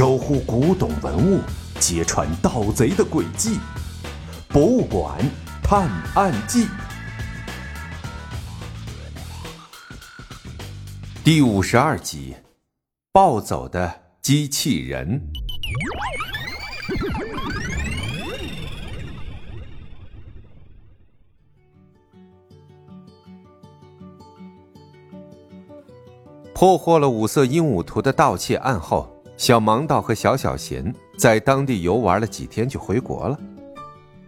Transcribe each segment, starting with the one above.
守护古董文物，揭穿盗贼的诡计，《博物馆探案记》第五十二集：暴走的机器人。破获了五色鹦鹉图的盗窃案后，小盲道和小小贤在当地游玩了几天就回国了。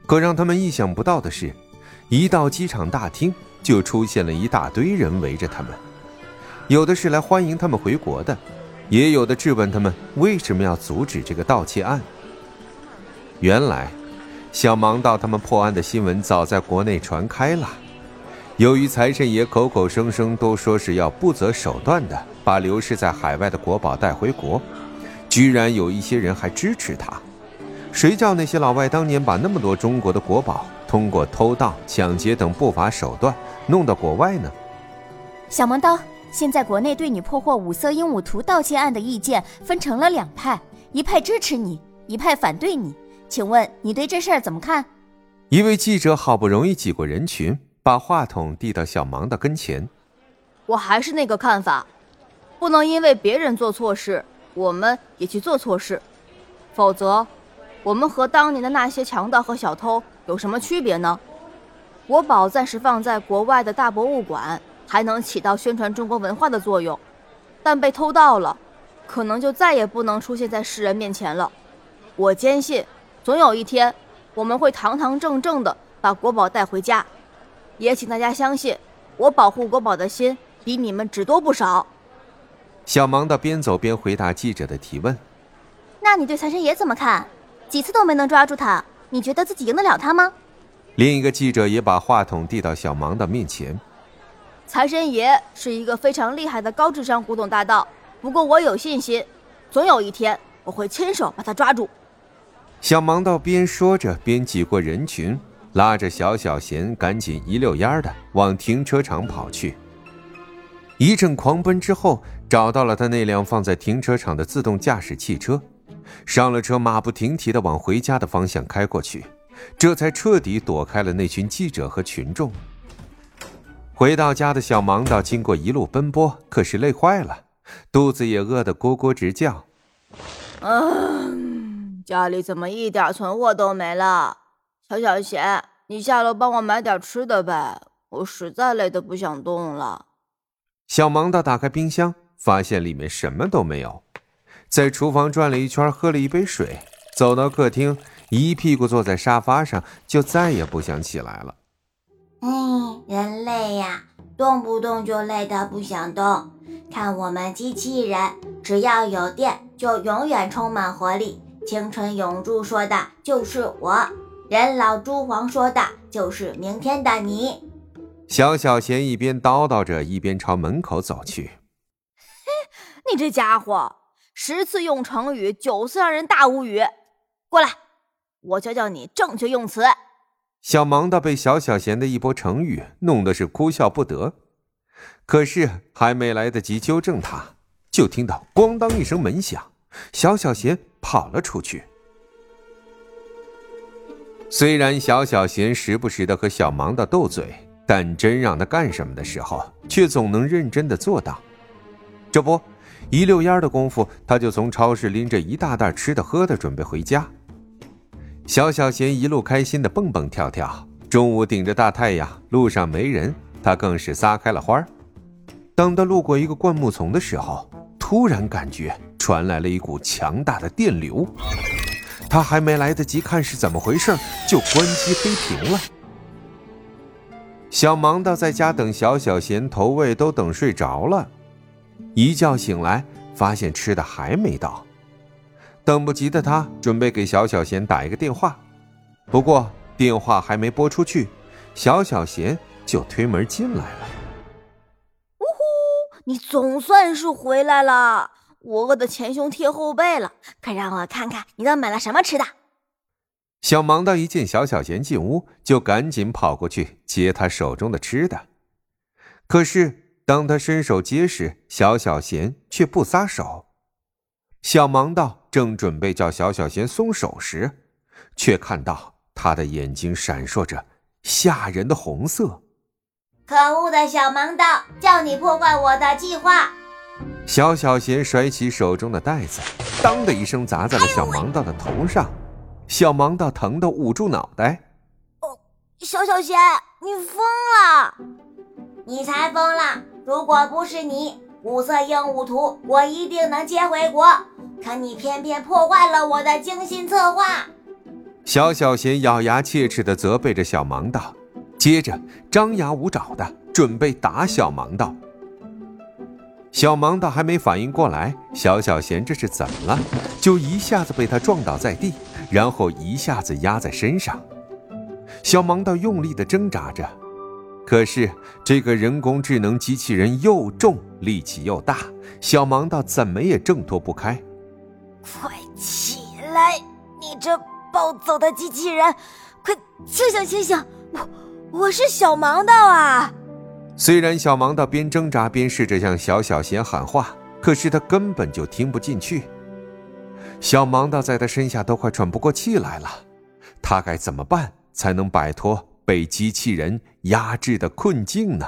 可让他们意想不到的是，一到机场大厅就出现了一大堆人围着他们，有的是来欢迎他们回国的，也有的质问他们为什么要阻止这个盗窃案。原来，小盲道他们破案的新闻早在国内传开了。由于财神爷口口声声都说是要不择手段的把流失在海外的国宝带回国，居然有一些人还支持他。谁叫那些老外当年把那么多中国的国宝通过偷盗、抢劫等不法手段弄到国外呢？小萌刀，现在国内对你破获五色鹦鹉图盗窃案的意见分成了两派，一派支持你，一派反对你。请问你对这事儿怎么看？一位记者好不容易挤过人群。把话筒递到小芒的跟前。我还是那个看法，不能因为别人做错事，我们也去做错事，否则，我们和当年的那些强盗和小偷有什么区别呢？国宝暂时放在国外的大博物馆，还能起到宣传中国文化的作用，但被偷盗了，可能就再也不能出现在世人面前了。我坚信，总有一天，我们会堂堂正正的把国宝带回家。也请大家相信，我保护国宝的心比你们只多不少。小芒道边走边回答记者的提问。那你对财神爷怎么看？几次都没能抓住他，你觉得自己赢得了他吗？另一个记者也把话筒递到小芒的面前。财神爷是一个非常厉害的高智商古董大盗，不过我有信心，总有一天我会亲手把他抓住。小芒道边说着边挤过人群。拉着小小贤，赶紧一溜烟的往停车场跑去。一阵狂奔之后，找到了他那辆放在停车场的自动驾驶汽车，上了车，马不停蹄的往回家的方向开过去，这才彻底躲开了那群记者和群众。回到家的小盲道，经过一路奔波，可是累坏了，肚子也饿得咕咕直叫。嗯，家里怎么一点存货都没了？小小贤，你下楼帮我买点吃的呗，我实在累得不想动了。小盲道打开冰箱，发现里面什么都没有，在厨房转了一圈，喝了一杯水，走到客厅，一屁股坐在沙发上，就再也不想起来了。哎，人类呀，动不动就累得不想动。看我们机器人，只要有电，就永远充满活力。青春永驻说的就是我。人老珠黄说的就是明天的你。小小贤一边叨叨着，一边朝门口走去。嘿，你这家伙，十次用成语，九次让人大无语。过来，我教教你正确用词。小盲道被小小贤的一波成语弄得是哭笑不得，可是还没来得及纠正他，就听到咣当一声门响，小小贤跑了出去。虽然小小贤时不时的和小盲道斗嘴，但真让他干什么的时候，却总能认真的做到。这不，一溜烟的功夫，他就从超市拎着一大袋吃的喝的，准备回家。小小贤一路开心的蹦蹦跳跳，中午顶着大太阳，路上没人，他更是撒开了花当他路过一个灌木丛的时候，突然感觉传来了一股强大的电流。他还没来得及看是怎么回事，就关机黑屏了。小盲道在家等小小贤投喂，都等睡着了。一觉醒来，发现吃的还没到，等不及的他准备给小小贤打一个电话。不过电话还没拨出去，小小贤就推门进来了。呜呼，你总算是回来了。我饿得前胸贴后背了，快让我看看你都买了什么吃的。小盲道一见小小贤进屋，就赶紧跑过去接他手中的吃的。可是当他伸手接时，小小贤却不撒手。小盲道正准备叫小小贤松手时，却看到他的眼睛闪烁着吓人的红色。可恶的小盲道，叫你破坏我的计划！小小贤甩起手中的袋子，当的一声砸在了小盲道的头上。小盲道疼得捂住脑袋。哦，小小贤，你疯了！你才疯了！如果不是你，五色鹦鹉图我一定能接回国。可你偏偏破坏了我的精心策划。小小贤咬牙切齿地责备着小盲道，接着张牙舞爪的准备打小盲道。小盲道还没反应过来，小小贤这是怎么了？就一下子被他撞倒在地，然后一下子压在身上。小盲道用力地挣扎着，可是这个人工智能机器人又重，力气又大，小盲道怎么也挣脱不开。快起来！你这暴走的机器人，快清醒清醒！我我是小盲道啊！虽然小盲道边挣扎边试着向小小贤喊话，可是他根本就听不进去。小盲道在他身下都快喘不过气来了，他该怎么办才能摆脱被机器人压制的困境呢？